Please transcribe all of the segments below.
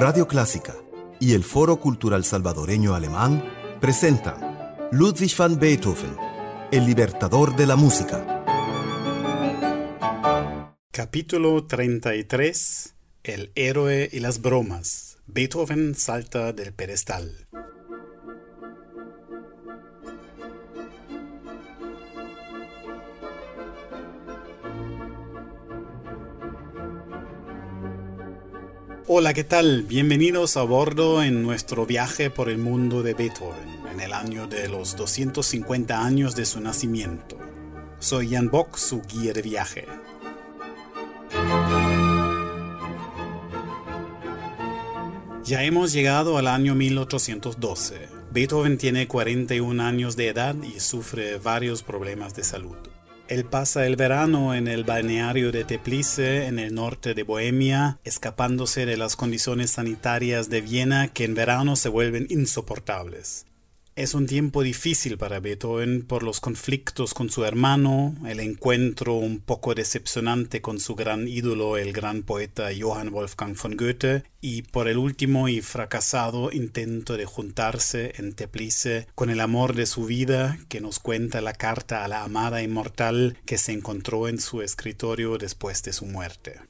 Radio Clásica y el Foro Cultural Salvadoreño Alemán presentan Ludwig van Beethoven, el libertador de la música. Capítulo 33 El héroe y las bromas. Beethoven salta del pedestal. Hola, ¿qué tal? Bienvenidos a bordo en nuestro viaje por el mundo de Beethoven, en el año de los 250 años de su nacimiento. Soy Jan Bock, su guía de viaje. Ya hemos llegado al año 1812. Beethoven tiene 41 años de edad y sufre varios problemas de salud. Él pasa el verano en el balneario de Teplice, en el norte de Bohemia, escapándose de las condiciones sanitarias de Viena que en verano se vuelven insoportables. Es un tiempo difícil para Beethoven por los conflictos con su hermano, el encuentro un poco decepcionante con su gran ídolo, el gran poeta Johann Wolfgang von Goethe, y por el último y fracasado intento de juntarse en Teplice con el amor de su vida que nos cuenta la carta a la amada inmortal que se encontró en su escritorio después de su muerte.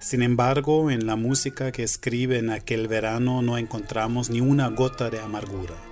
Sin embargo, en la música que escribe en aquel verano no encontramos ni una gota de amargura.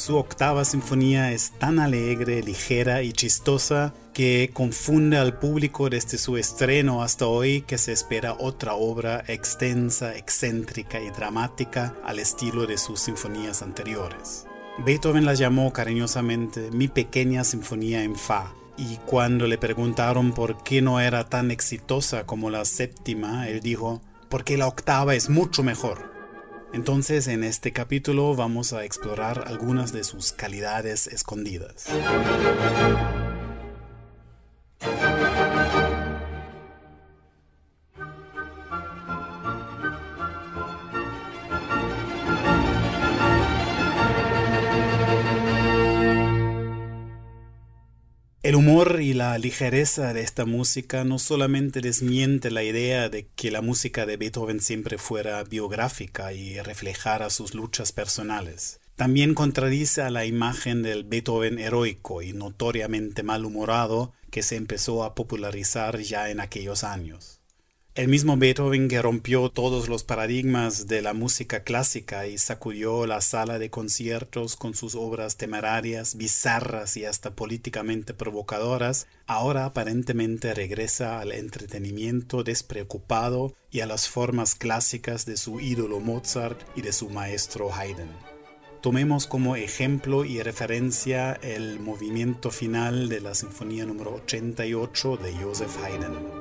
Su octava sinfonía es tan alegre, ligera y chistosa que confunde al público desde su estreno hasta hoy que se espera otra obra extensa, excéntrica y dramática al estilo de sus sinfonías anteriores. Beethoven la llamó cariñosamente mi pequeña sinfonía en fa, y cuando le preguntaron por qué no era tan exitosa como la séptima, él dijo, porque la octava es mucho mejor. Entonces en este capítulo vamos a explorar algunas de sus calidades escondidas. Y la ligereza de esta música no solamente desmiente la idea de que la música de Beethoven siempre fuera biográfica y reflejara sus luchas personales. También contradice a la imagen del Beethoven heroico y notoriamente malhumorado que se empezó a popularizar ya en aquellos años. El mismo Beethoven que rompió todos los paradigmas de la música clásica y sacudió la sala de conciertos con sus obras temerarias, bizarras y hasta políticamente provocadoras, ahora aparentemente regresa al entretenimiento despreocupado y a las formas clásicas de su ídolo Mozart y de su maestro Haydn. Tomemos como ejemplo y referencia el movimiento final de la Sinfonía número 88 de Joseph Haydn.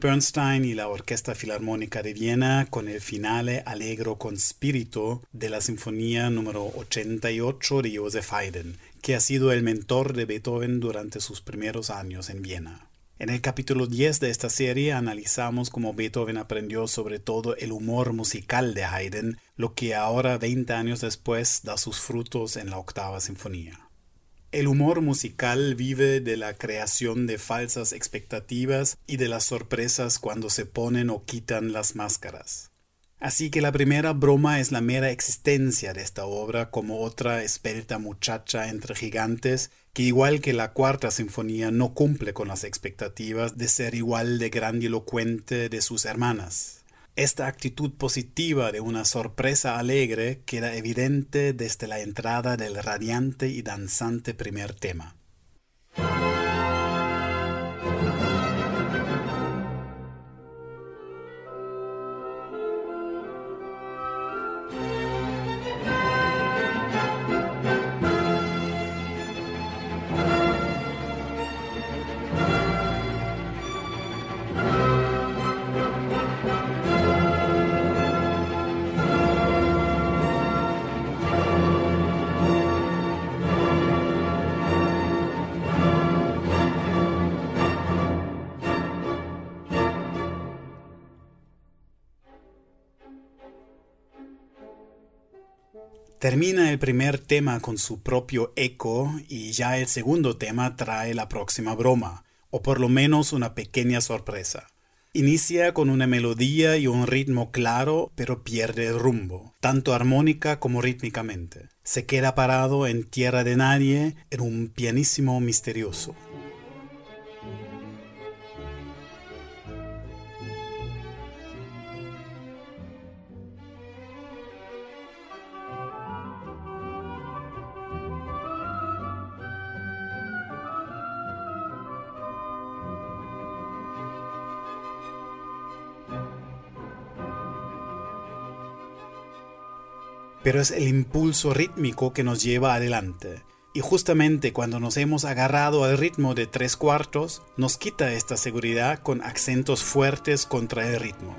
Bernstein y la Orquesta Filarmónica de Viena con el finale allegro con spirito de la Sinfonía número 88 de Joseph Haydn, que ha sido el mentor de Beethoven durante sus primeros años en Viena. En el capítulo 10 de esta serie analizamos cómo Beethoven aprendió sobre todo el humor musical de Haydn, lo que ahora 20 años después da sus frutos en la octava sinfonía. El humor musical vive de la creación de falsas expectativas y de las sorpresas cuando se ponen o quitan las máscaras. Así que la primera broma es la mera existencia de esta obra como otra espelta muchacha entre gigantes que igual que la cuarta sinfonía no cumple con las expectativas de ser igual de grandilocuente de sus hermanas. Esta actitud positiva de una sorpresa alegre queda evidente desde la entrada del radiante y danzante primer tema. Termina el primer tema con su propio eco y ya el segundo tema trae la próxima broma, o por lo menos una pequeña sorpresa. Inicia con una melodía y un ritmo claro, pero pierde el rumbo, tanto armónica como rítmicamente. Se queda parado en tierra de nadie, en un pianísimo misterioso. Pero es el impulso rítmico que nos lleva adelante. Y justamente cuando nos hemos agarrado al ritmo de tres cuartos, nos quita esta seguridad con acentos fuertes contra el ritmo.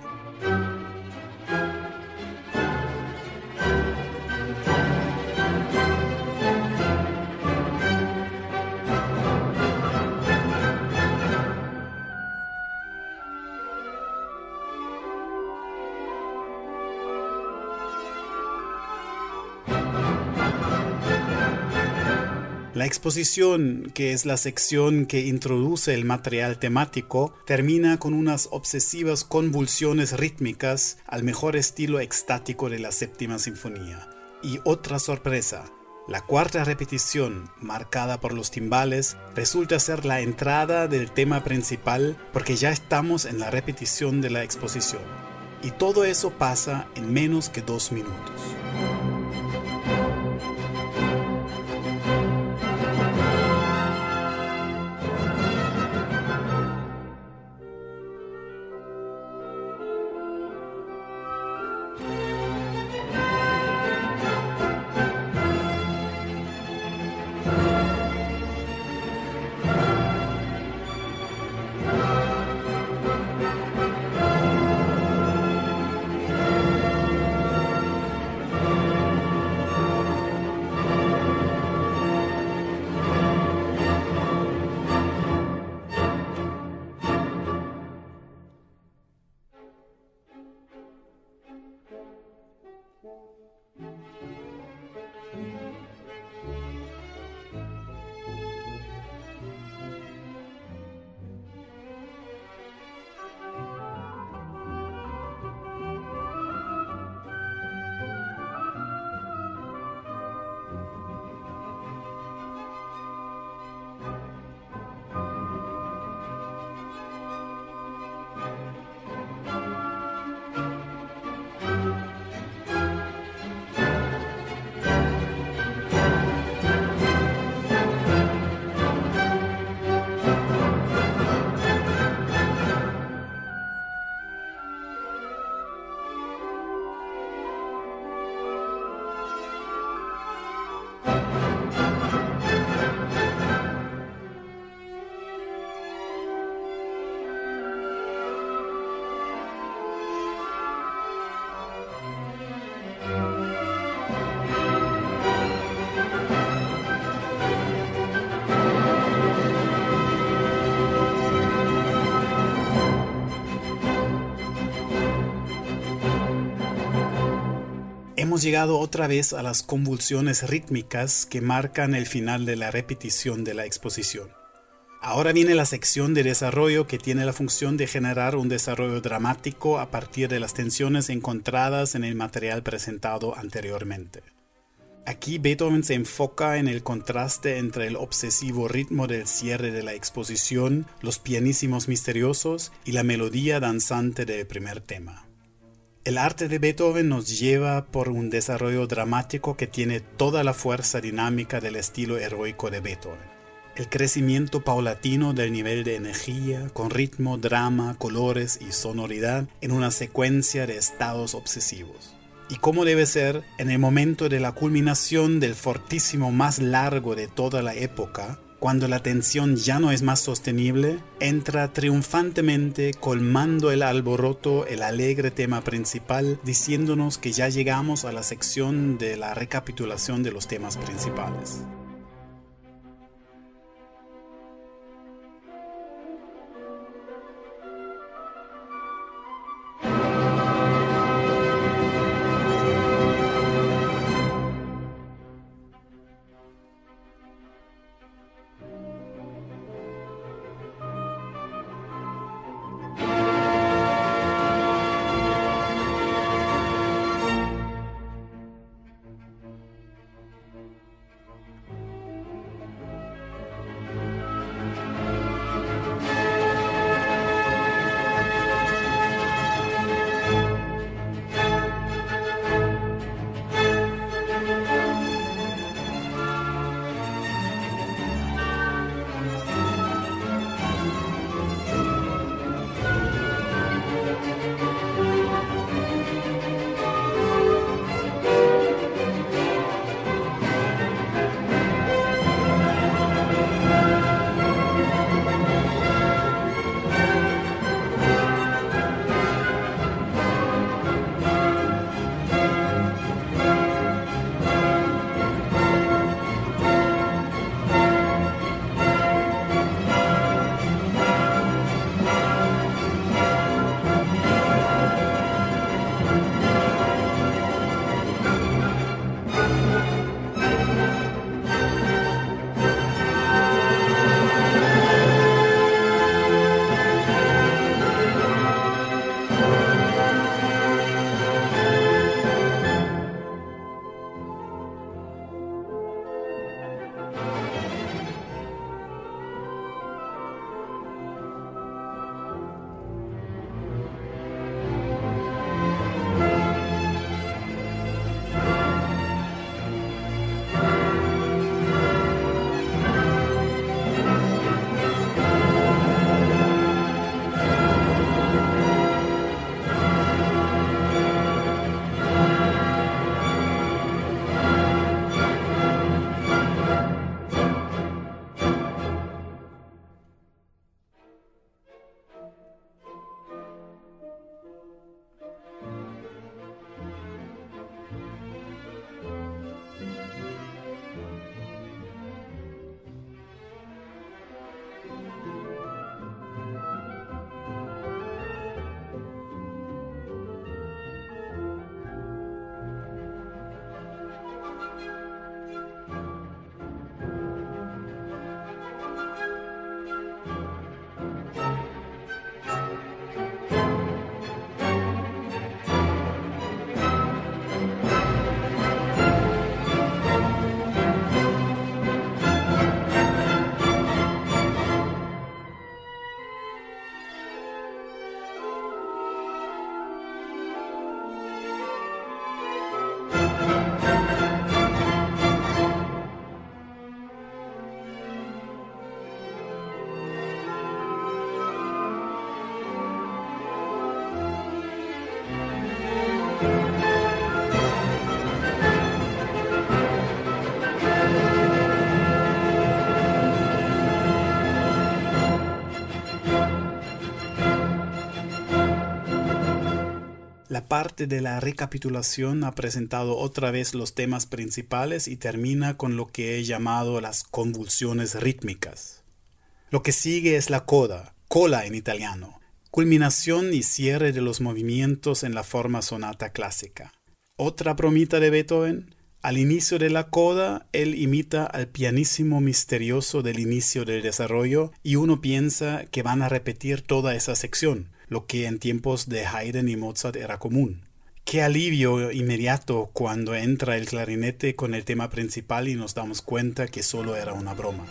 Exposición, que es la sección que introduce el material temático, termina con unas obsesivas convulsiones rítmicas al mejor estilo extático de la séptima sinfonía. Y otra sorpresa, la cuarta repetición, marcada por los timbales, resulta ser la entrada del tema principal porque ya estamos en la repetición de la exposición. Y todo eso pasa en menos que dos minutos. Hemos llegado otra vez a las convulsiones rítmicas que marcan el final de la repetición de la exposición. Ahora viene la sección de desarrollo que tiene la función de generar un desarrollo dramático a partir de las tensiones encontradas en el material presentado anteriormente. Aquí Beethoven se enfoca en el contraste entre el obsesivo ritmo del cierre de la exposición, los pianísimos misteriosos y la melodía danzante del primer tema. El arte de Beethoven nos lleva por un desarrollo dramático que tiene toda la fuerza dinámica del estilo heroico de Beethoven el crecimiento paulatino del nivel de energía, con ritmo, drama, colores y sonoridad en una secuencia de estados obsesivos. Y como debe ser, en el momento de la culminación del fortísimo más largo de toda la época, cuando la tensión ya no es más sostenible, entra triunfantemente colmando el alboroto el alegre tema principal, diciéndonos que ya llegamos a la sección de la recapitulación de los temas principales. Parte de la recapitulación ha presentado otra vez los temas principales y termina con lo que he llamado las convulsiones rítmicas. Lo que sigue es la coda, cola en italiano, culminación y cierre de los movimientos en la forma sonata clásica. Otra bromita de Beethoven. Al inicio de la coda, él imita al pianísimo misterioso del inicio del desarrollo y uno piensa que van a repetir toda esa sección, lo que en tiempos de Haydn y Mozart era común. Qué alivio inmediato cuando entra el clarinete con el tema principal y nos damos cuenta que solo era una broma.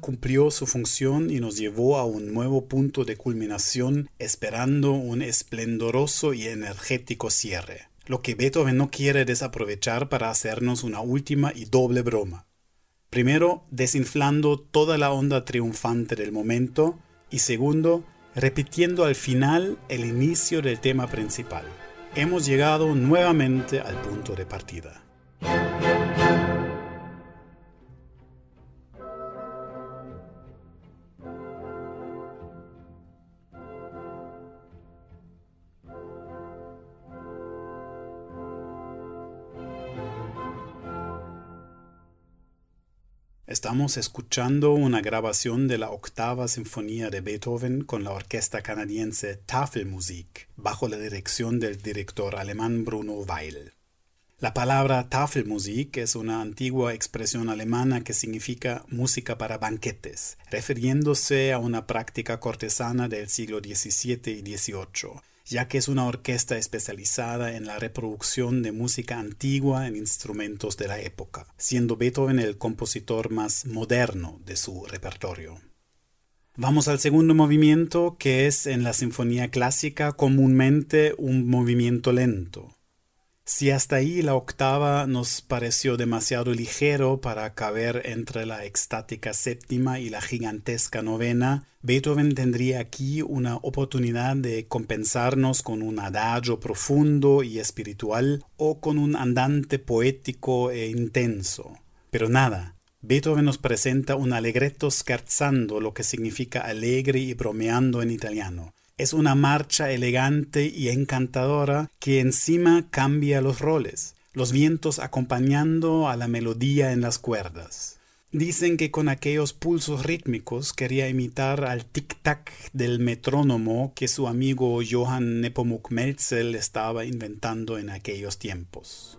Cumplió su función y nos llevó a un nuevo punto de culminación esperando un esplendoroso y energético cierre, lo que Beethoven no quiere desaprovechar para hacernos una última y doble broma. Primero, desinflando toda la onda triunfante del momento y segundo, repitiendo al final el inicio del tema principal. Hemos llegado nuevamente al punto de partida. Estamos escuchando una grabación de la octava sinfonía de Beethoven con la orquesta canadiense Tafelmusik, bajo la dirección del director alemán Bruno Weil. La palabra Tafelmusik es una antigua expresión alemana que significa música para banquetes, refiriéndose a una práctica cortesana del siglo XVII y XVIII ya que es una orquesta especializada en la reproducción de música antigua en instrumentos de la época, siendo Beethoven el compositor más moderno de su repertorio. Vamos al segundo movimiento, que es en la sinfonía clásica comúnmente un movimiento lento. Si hasta ahí la octava nos pareció demasiado ligero para caber entre la extática séptima y la gigantesca novena, Beethoven tendría aquí una oportunidad de compensarnos con un adagio profundo y espiritual o con un andante poético e intenso. Pero nada, Beethoven nos presenta un allegretto scherzando, lo que significa alegre y bromeando en italiano es una marcha elegante y encantadora que encima cambia los roles, los vientos acompañando a la melodía en las cuerdas. Dicen que con aquellos pulsos rítmicos quería imitar al tic-tac del metrónomo que su amigo Johann Nepomuk Melzel estaba inventando en aquellos tiempos.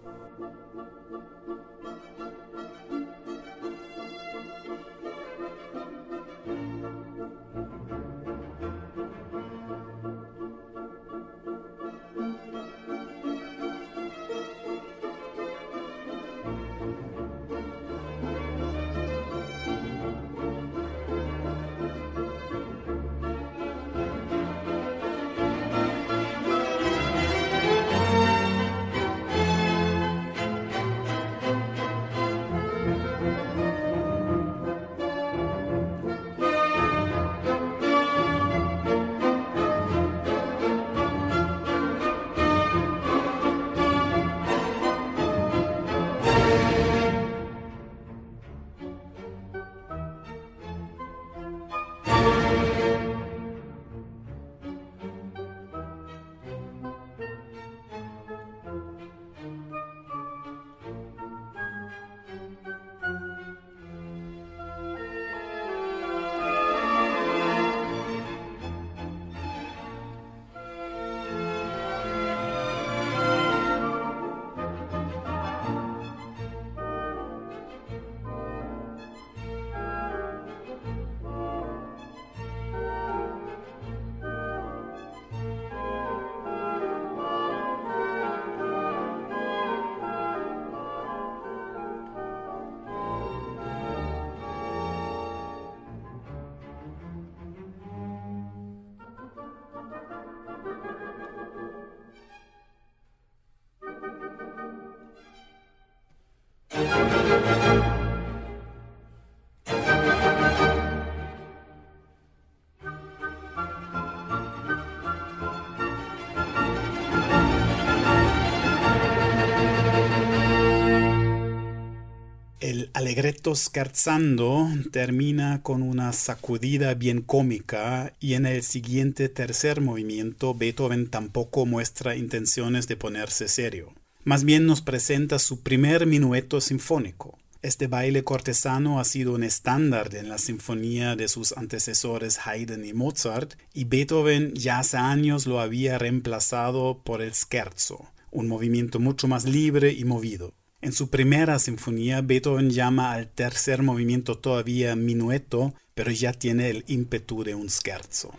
Scherzando termina con una sacudida bien cómica y en el siguiente tercer movimiento Beethoven tampoco muestra intenciones de ponerse serio. Más bien nos presenta su primer minueto sinfónico. Este baile cortesano ha sido un estándar en la sinfonía de sus antecesores Haydn y Mozart, y Beethoven ya hace años lo había reemplazado por el scherzo, un movimiento mucho más libre y movido. En su primera sinfonía, Beethoven llama al tercer movimiento todavía minueto, pero ya tiene el ímpetu de un scherzo.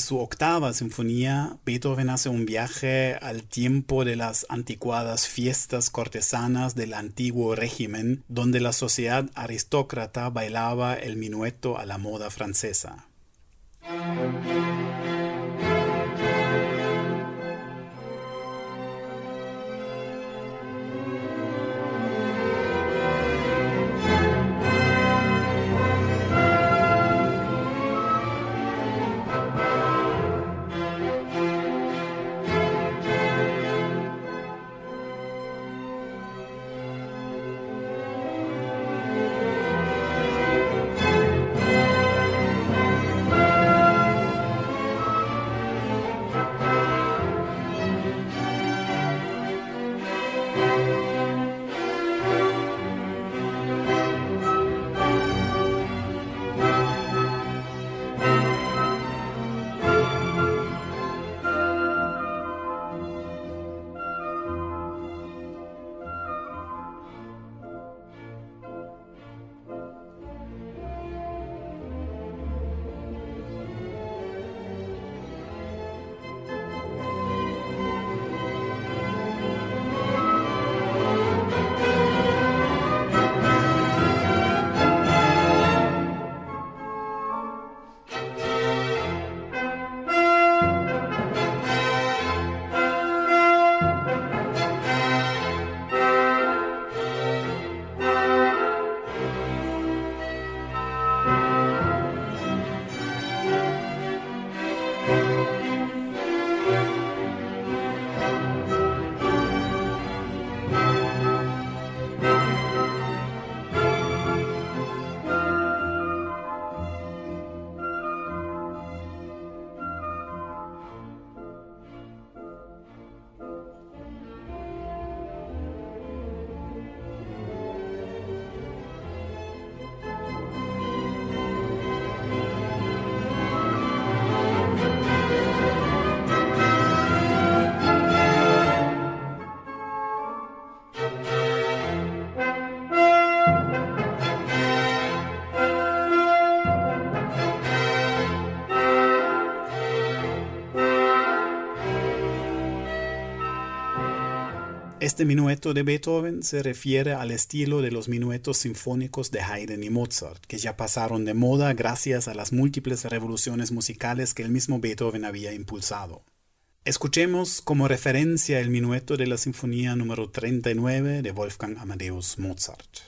Su octava sinfonía, Beethoven hace un viaje al tiempo de las anticuadas fiestas cortesanas del antiguo régimen, donde la sociedad aristócrata bailaba el minueto a la moda francesa. Este minueto de Beethoven se refiere al estilo de los minuetos sinfónicos de Haydn y Mozart, que ya pasaron de moda gracias a las múltiples revoluciones musicales que el mismo Beethoven había impulsado. Escuchemos como referencia el minueto de la Sinfonía número 39 de Wolfgang Amadeus Mozart.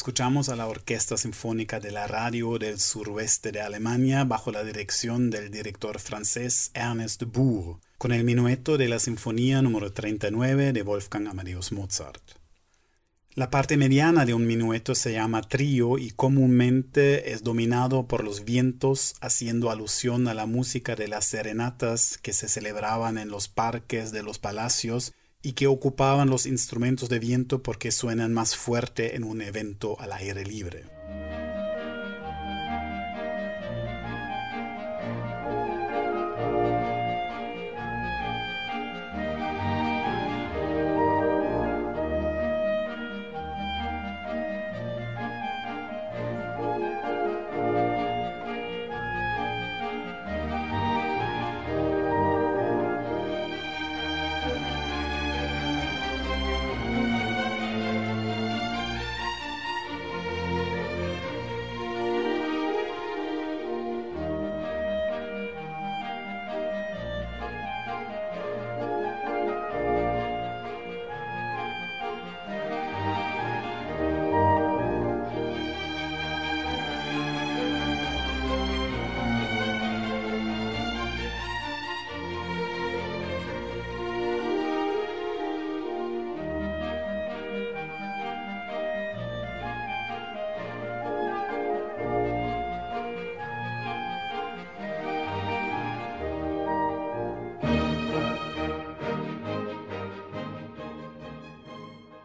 Escuchamos a la Orquesta Sinfónica de la Radio del Suroeste de Alemania bajo la dirección del director francés Ernest Bourg, con el minueto de la Sinfonía número 39 de Wolfgang Amadeus Mozart. La parte mediana de un minueto se llama trío y comúnmente es dominado por los vientos, haciendo alusión a la música de las serenatas que se celebraban en los parques de los palacios y que ocupaban los instrumentos de viento porque suenan más fuerte en un evento al aire libre.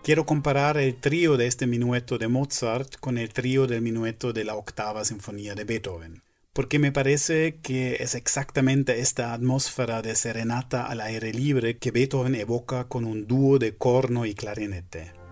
Quiero comparar el trío de este minueto de Mozart con el trío del minueto de la octava sinfonía de Beethoven, porque me parece que es exactamente esta atmósfera de serenata al aire libre que Beethoven evoca con un dúo de corno y clarinete.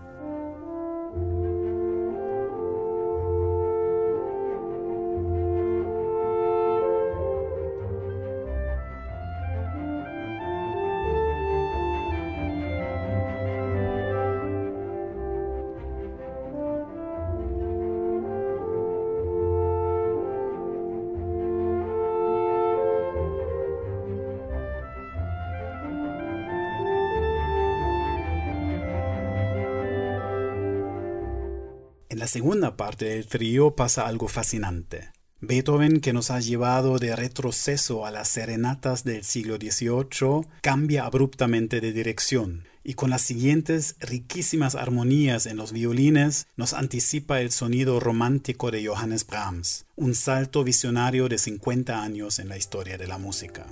Segunda parte del trío pasa algo fascinante. Beethoven, que nos ha llevado de retroceso a las serenatas del siglo XVIII, cambia abruptamente de dirección y con las siguientes riquísimas armonías en los violines nos anticipa el sonido romántico de Johannes Brahms, un salto visionario de 50 años en la historia de la música.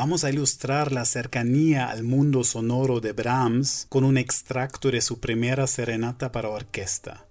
Vamos a ilustrar la cercanía al mundo sonoro de Brahms con un extracto de su primera serenata para orquesta.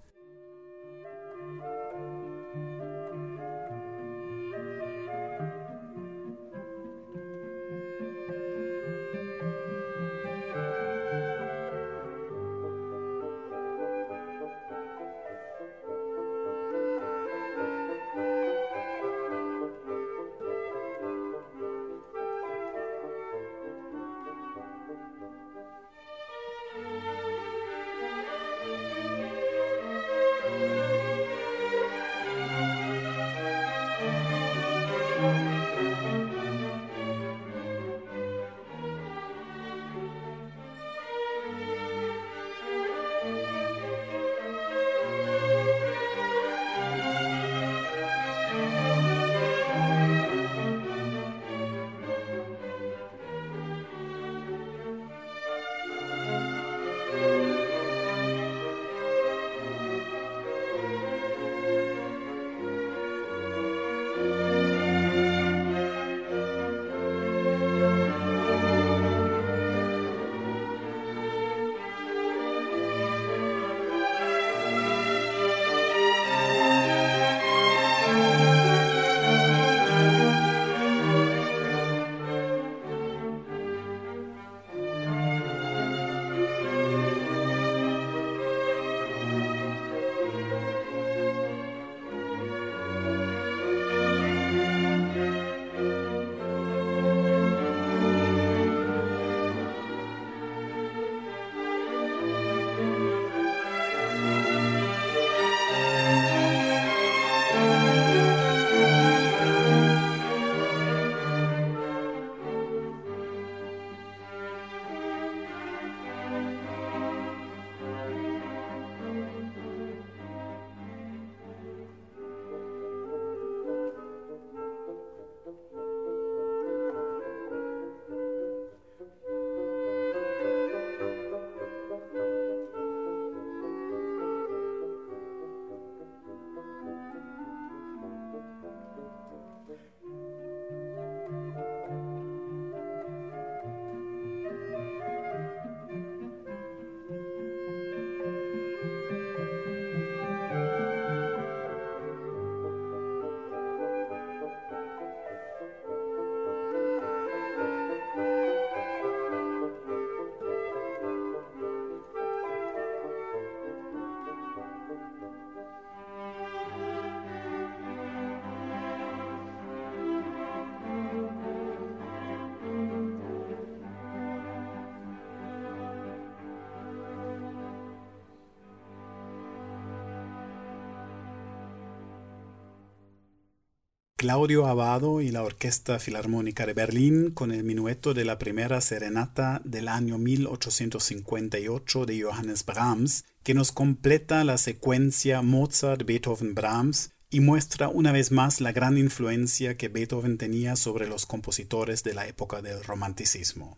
Claudio Abado y la Orquesta Filarmónica de Berlín con el minueto de la primera serenata del año 1858 de Johannes Brahms, que nos completa la secuencia Mozart-Beethoven-Brahms y muestra una vez más la gran influencia que Beethoven tenía sobre los compositores de la época del romanticismo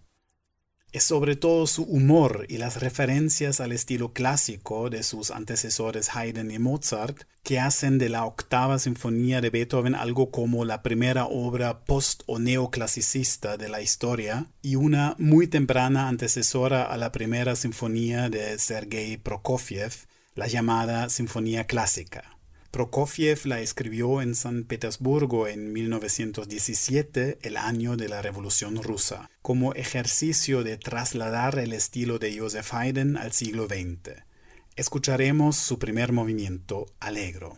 es sobre todo su humor y las referencias al estilo clásico de sus antecesores Haydn y Mozart que hacen de la octava sinfonía de Beethoven algo como la primera obra post o neoclasicista de la historia y una muy temprana antecesora a la primera sinfonía de Sergei Prokofiev, la llamada Sinfonía Clásica. Prokofiev la escribió en San Petersburgo en 1917, el año de la Revolución rusa, como ejercicio de trasladar el estilo de Joseph Haydn al siglo XX. Escucharemos su primer movimiento, Alegro.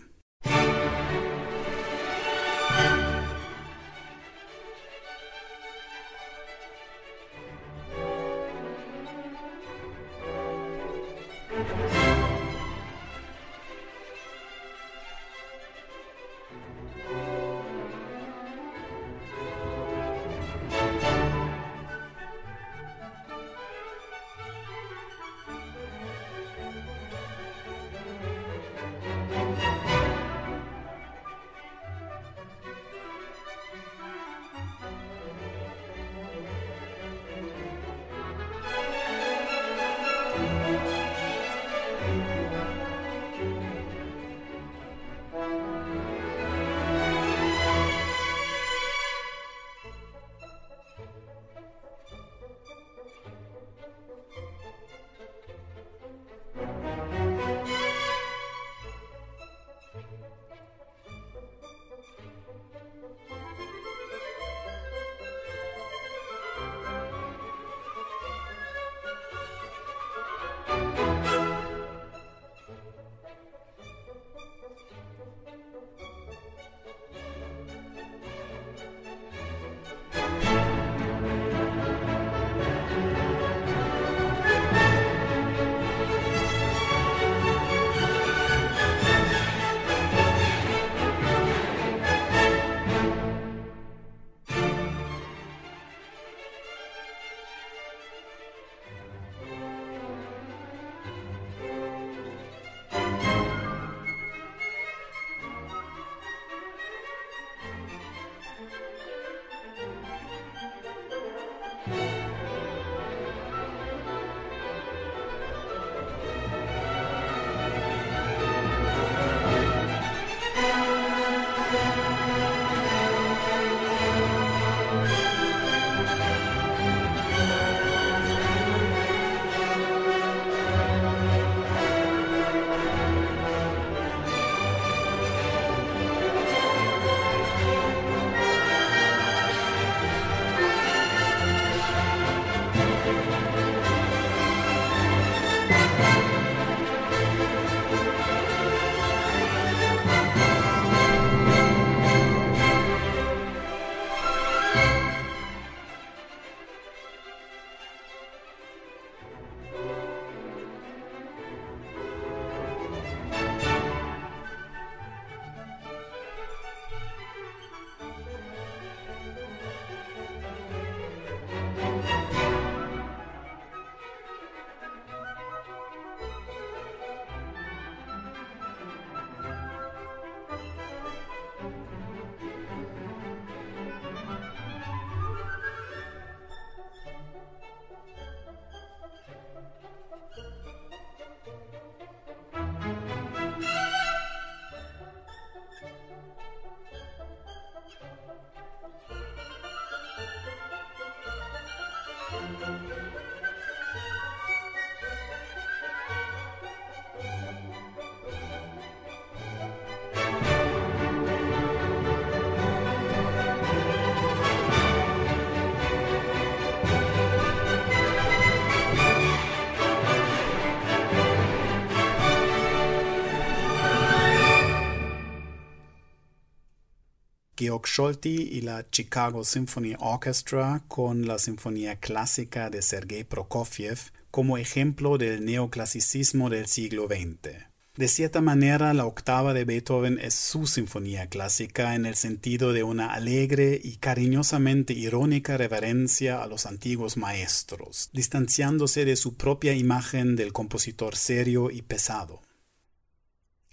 Georg Scholti y la Chicago Symphony Orchestra con la Sinfonía Clásica de Sergei Prokofiev como ejemplo del neoclasicismo del siglo XX. De cierta manera, la octava de Beethoven es su sinfonía clásica en el sentido de una alegre y cariñosamente irónica reverencia a los antiguos maestros, distanciándose de su propia imagen del compositor serio y pesado.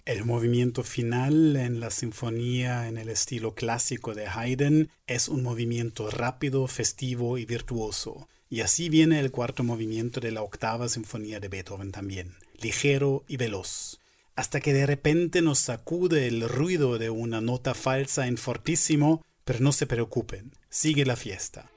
El movimiento final en la sinfonía en el estilo clásico de Haydn es un movimiento rápido, festivo y virtuoso, y así viene el cuarto movimiento de la octava sinfonía de Beethoven también, ligero y veloz hasta que de repente nos sacude el ruido de una nota falsa en fortísimo, pero no se preocupen, sigue la fiesta.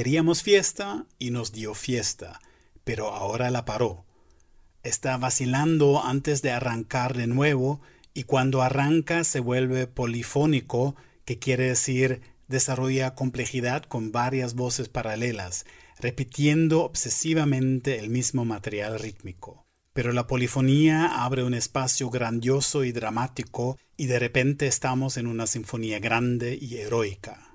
Queríamos fiesta y nos dio fiesta, pero ahora la paró. Está vacilando antes de arrancar de nuevo y cuando arranca se vuelve polifónico, que quiere decir desarrolla complejidad con varias voces paralelas, repitiendo obsesivamente el mismo material rítmico. Pero la polifonía abre un espacio grandioso y dramático y de repente estamos en una sinfonía grande y heroica.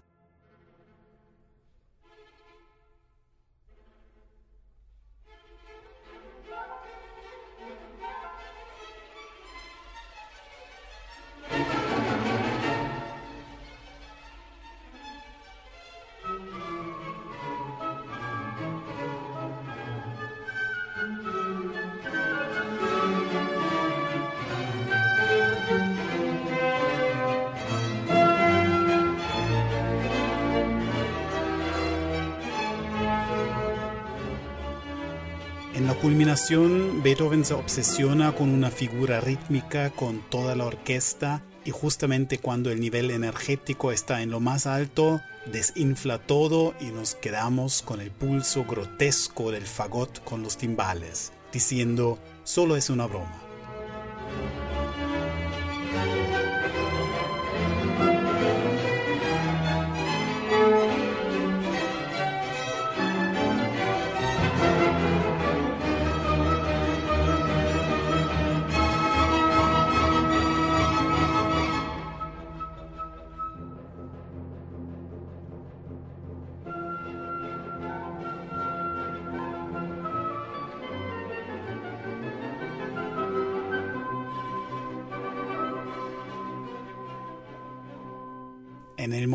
Culminación, Beethoven se obsesiona con una figura rítmica con toda la orquesta y justamente cuando el nivel energético está en lo más alto, desinfla todo y nos quedamos con el pulso grotesco del fagot con los timbales, diciendo, solo es una broma.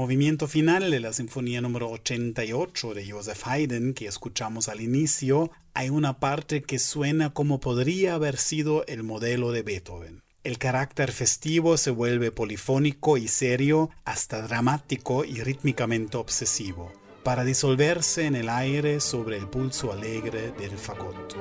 Movimiento final de la Sinfonía número 88 de Joseph Haydn, que escuchamos al inicio, hay una parte que suena como podría haber sido el modelo de Beethoven. El carácter festivo se vuelve polifónico y serio, hasta dramático y rítmicamente obsesivo, para disolverse en el aire sobre el pulso alegre del fagot.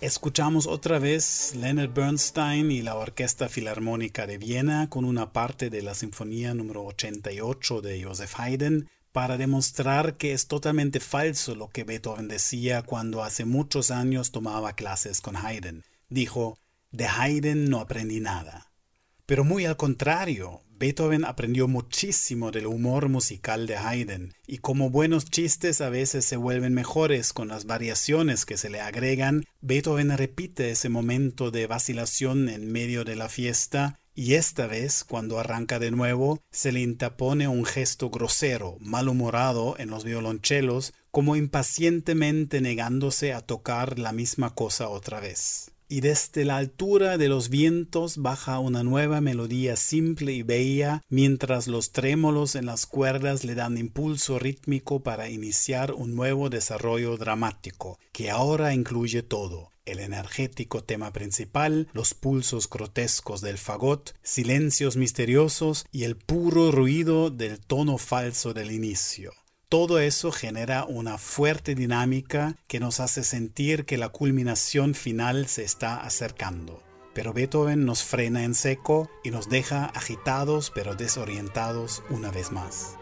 Escuchamos otra vez Leonard Bernstein y la Orquesta Filarmónica de Viena con una parte de la Sinfonía número 88 de Joseph Haydn para demostrar que es totalmente falso lo que Beethoven decía cuando hace muchos años tomaba clases con Haydn. Dijo, de Haydn no aprendí nada. Pero muy al contrario, Beethoven aprendió muchísimo del humor musical de Haydn, y como buenos chistes a veces se vuelven mejores con las variaciones que se le agregan, Beethoven repite ese momento de vacilación en medio de la fiesta, y esta vez, cuando arranca de nuevo, se le interpone un gesto grosero, malhumorado en los violonchelos, como impacientemente negándose a tocar la misma cosa otra vez y desde la altura de los vientos baja una nueva melodía simple y bella, mientras los trémolos en las cuerdas le dan impulso rítmico para iniciar un nuevo desarrollo dramático, que ahora incluye todo el energético tema principal, los pulsos grotescos del fagot, silencios misteriosos y el puro ruido del tono falso del inicio. Todo eso genera una fuerte dinámica que nos hace sentir que la culminación final se está acercando. Pero Beethoven nos frena en seco y nos deja agitados pero desorientados una vez más.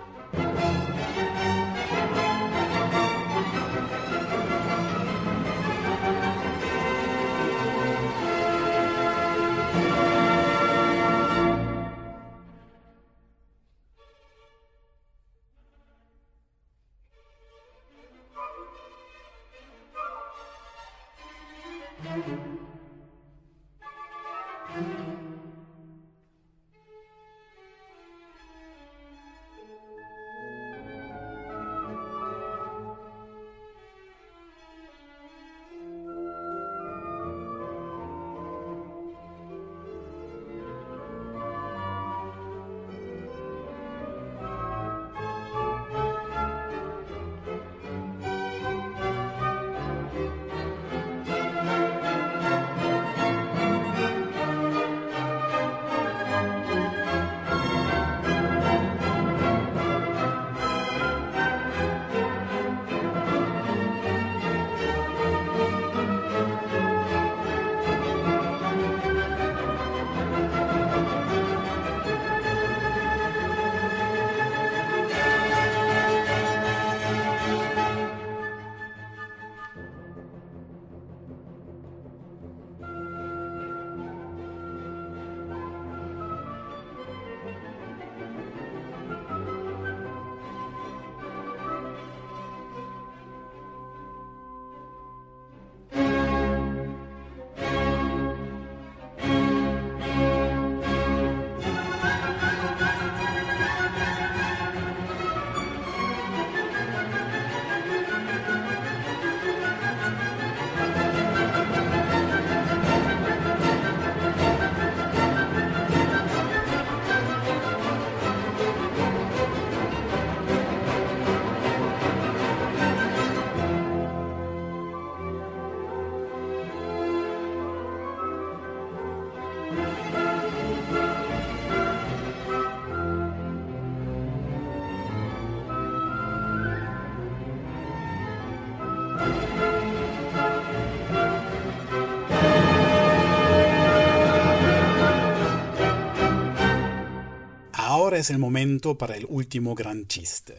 Es el momento para el último gran chiste.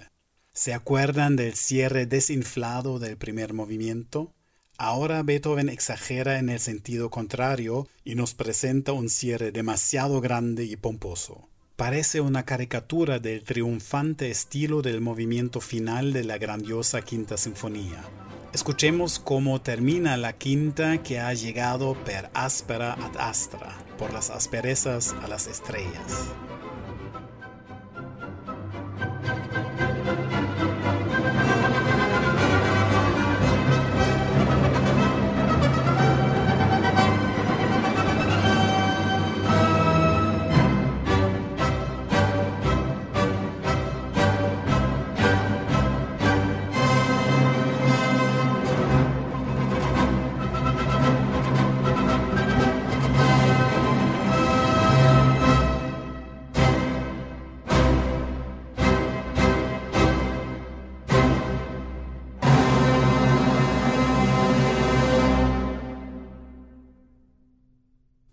¿Se acuerdan del cierre desinflado del primer movimiento? Ahora Beethoven exagera en el sentido contrario y nos presenta un cierre demasiado grande y pomposo. Parece una caricatura del triunfante estilo del movimiento final de la grandiosa Quinta Sinfonía. Escuchemos cómo termina la quinta que ha llegado per aspera ad astra, por las asperezas a las estrellas. Thank you.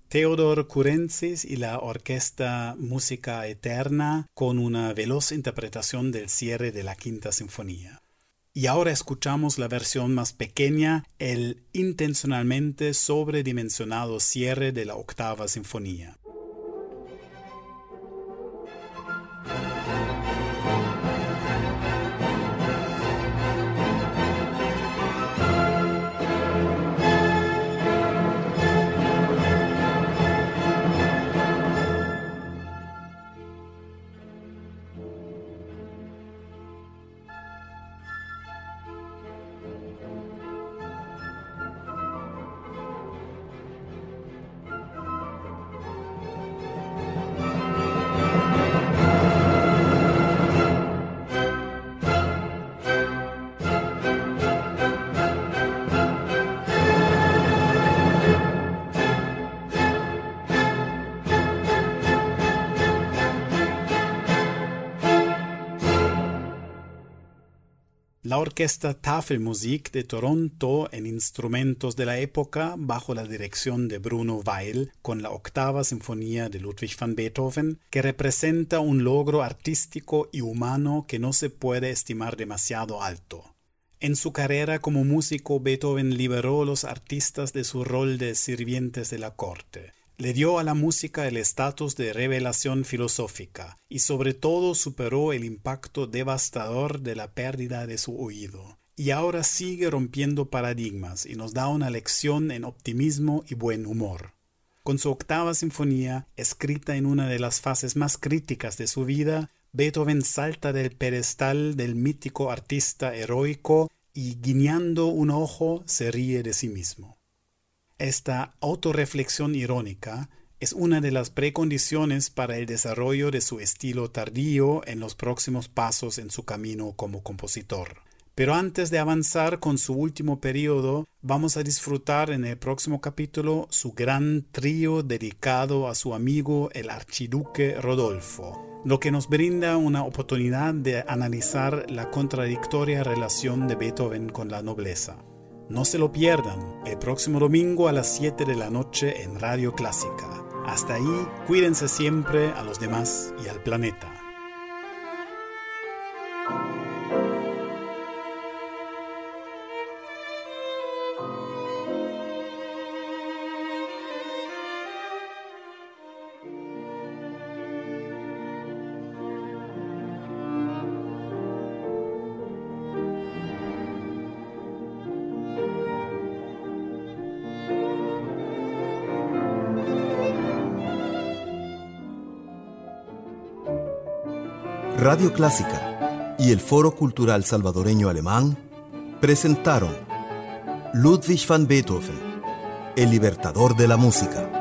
Theodor Kurentzis y la orquesta Música Eterna con una veloz interpretación del cierre de la Quinta Sinfonía. Y ahora escuchamos la versión más pequeña, el intencionalmente sobredimensionado cierre de la Octava Sinfonía. Orquesta Tafelmusik de Toronto en instrumentos de la época bajo la dirección de Bruno Weil con la octava sinfonía de Ludwig van Beethoven que representa un logro artístico y humano que no se puede estimar demasiado alto. En su carrera como músico Beethoven liberó a los artistas de su rol de sirvientes de la corte le dio a la música el estatus de revelación filosófica y sobre todo superó el impacto devastador de la pérdida de su oído. Y ahora sigue rompiendo paradigmas y nos da una lección en optimismo y buen humor. Con su octava sinfonía, escrita en una de las fases más críticas de su vida, Beethoven salta del pedestal del mítico artista heroico y guiñando un ojo se ríe de sí mismo. Esta autorreflexión irónica es una de las precondiciones para el desarrollo de su estilo tardío en los próximos pasos en su camino como compositor. Pero antes de avanzar con su último periodo, vamos a disfrutar en el próximo capítulo su gran trío dedicado a su amigo el archiduque Rodolfo, lo que nos brinda una oportunidad de analizar la contradictoria relación de Beethoven con la nobleza. No se lo pierdan el próximo domingo a las 7 de la noche en Radio Clásica. Hasta ahí, cuídense siempre a los demás y al planeta. Radio Clásica y el Foro Cultural Salvadoreño Alemán presentaron Ludwig van Beethoven, el libertador de la música